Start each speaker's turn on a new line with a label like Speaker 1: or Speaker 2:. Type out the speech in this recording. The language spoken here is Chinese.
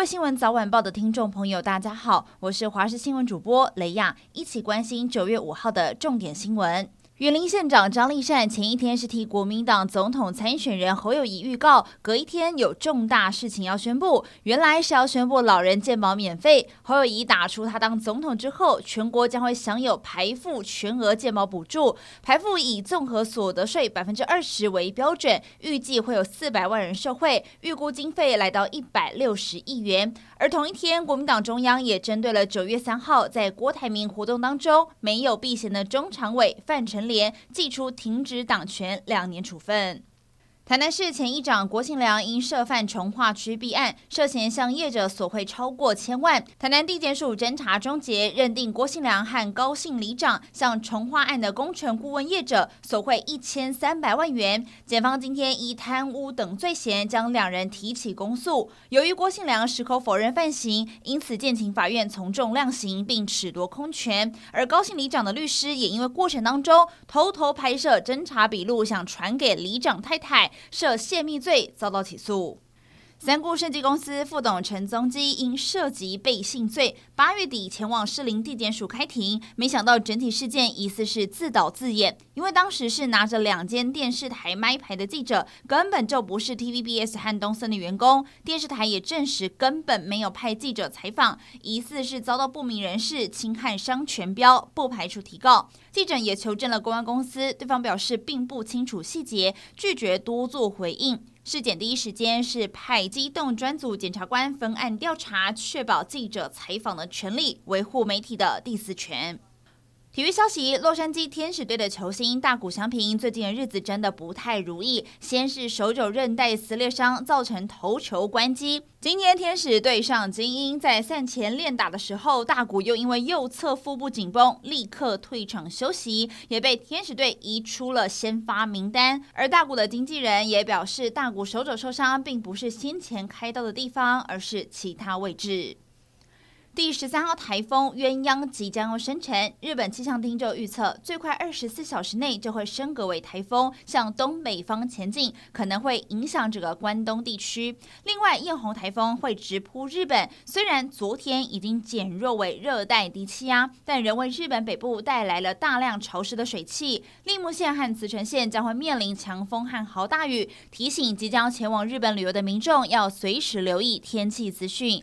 Speaker 1: 各位新闻早晚报的听众朋友，大家好，我是华视新闻主播雷亚，一起关心九月五号的重点新闻。云林县长张丽善前一天是替国民党总统参选人侯友谊预告，隔一天有重大事情要宣布。原来是要宣布老人健保免费。侯友谊打出他当总统之后，全国将会享有排富全额健保补助，排富以综合所得税百分之二十为标准，预计会有四百万人受惠，预估经费来到一百六十亿元。而同一天，国民党中央也针对了九月三号在郭台铭活动当中没有避嫌的中常委范成。连记出停止党权两年处分。台南市前议长郭信良因涉犯重化区弊案，涉嫌向业者索贿超过千万。台南地检署侦查终结，认定郭信良和高姓里长向重化案的工程顾问业者索贿一千三百万元。检方今天以贪污等罪嫌将两人提起公诉。由于郭信良矢口否认犯行，因此建请法院从重量刑，并褫夺空权。而高姓里长的律师也因为过程当中偷偷拍摄侦查笔录，想传给里长太太。涉泄密罪遭到起诉。三顾设计公司副董陈宗基因涉及背信罪，八月底前往士林地检署开庭，没想到整体事件疑似是自导自演，因为当时是拿着两间电视台麦牌的记者，根本就不是 TVBS 和东森的员工，电视台也证实根本没有派记者采访，疑似是遭到不明人士侵害商权标，不排除提告。记者也求证了公安公司，对方表示并不清楚细节，拒绝多做回应。事件第一时间是派机动专组检察官分案调查，确保记者采访的权利，维护媒体的第四权。体育消息：洛杉矶天使队的球星大谷翔平最近的日子真的不太如意。先是手肘韧带撕裂伤，造成投球关机。今天天使对上精英，在赛前练打的时候，大谷又因为右侧腹部紧绷，立刻退场休息，也被天使队移出了先发名单。而大谷的经纪人也表示，大谷手肘受伤并不是先前开刀的地方，而是其他位置。第十三号台风鸳鸯即将要生成，日本气象厅就预测，最快二十四小时内就会升格为台风，向东北方前进，可能会影响这个关东地区。另外，艳红台风会直扑日本，虽然昨天已经减弱为热带低气压，但仍为日本北部带来了大量潮湿的水汽。栃木县和茨城县将会面临强风和豪大雨，提醒即将前往日本旅游的民众要随时留意天气资讯。